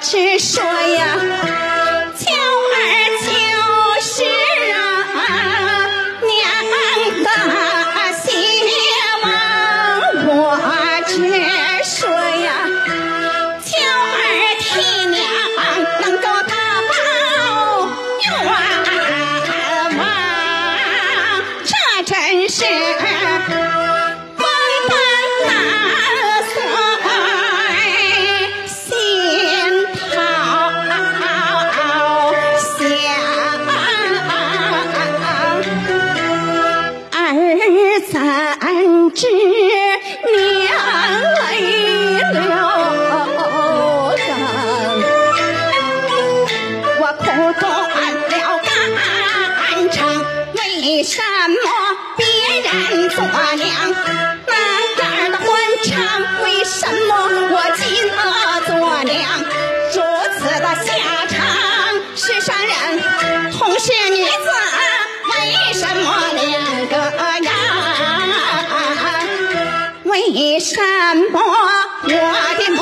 只说呀，知娘泪流干，我苦断了肝肠。为什么什么我的母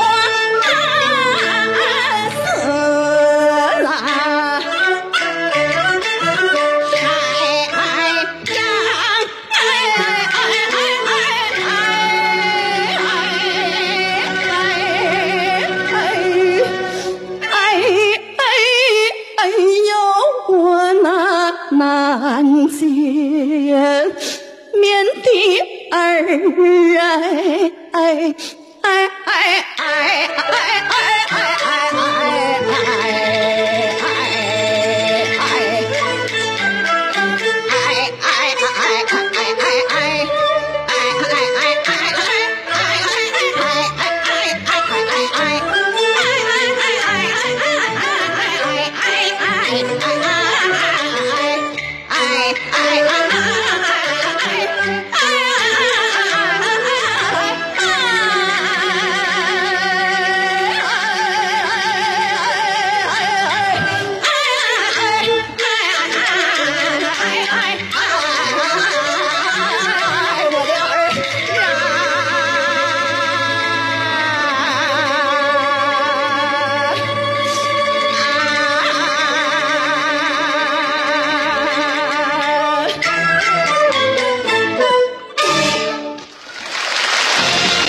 死了？还让哎哎哎哎哎哎哎呦，我那难见面的。儿哎哎哎哎哎哎哎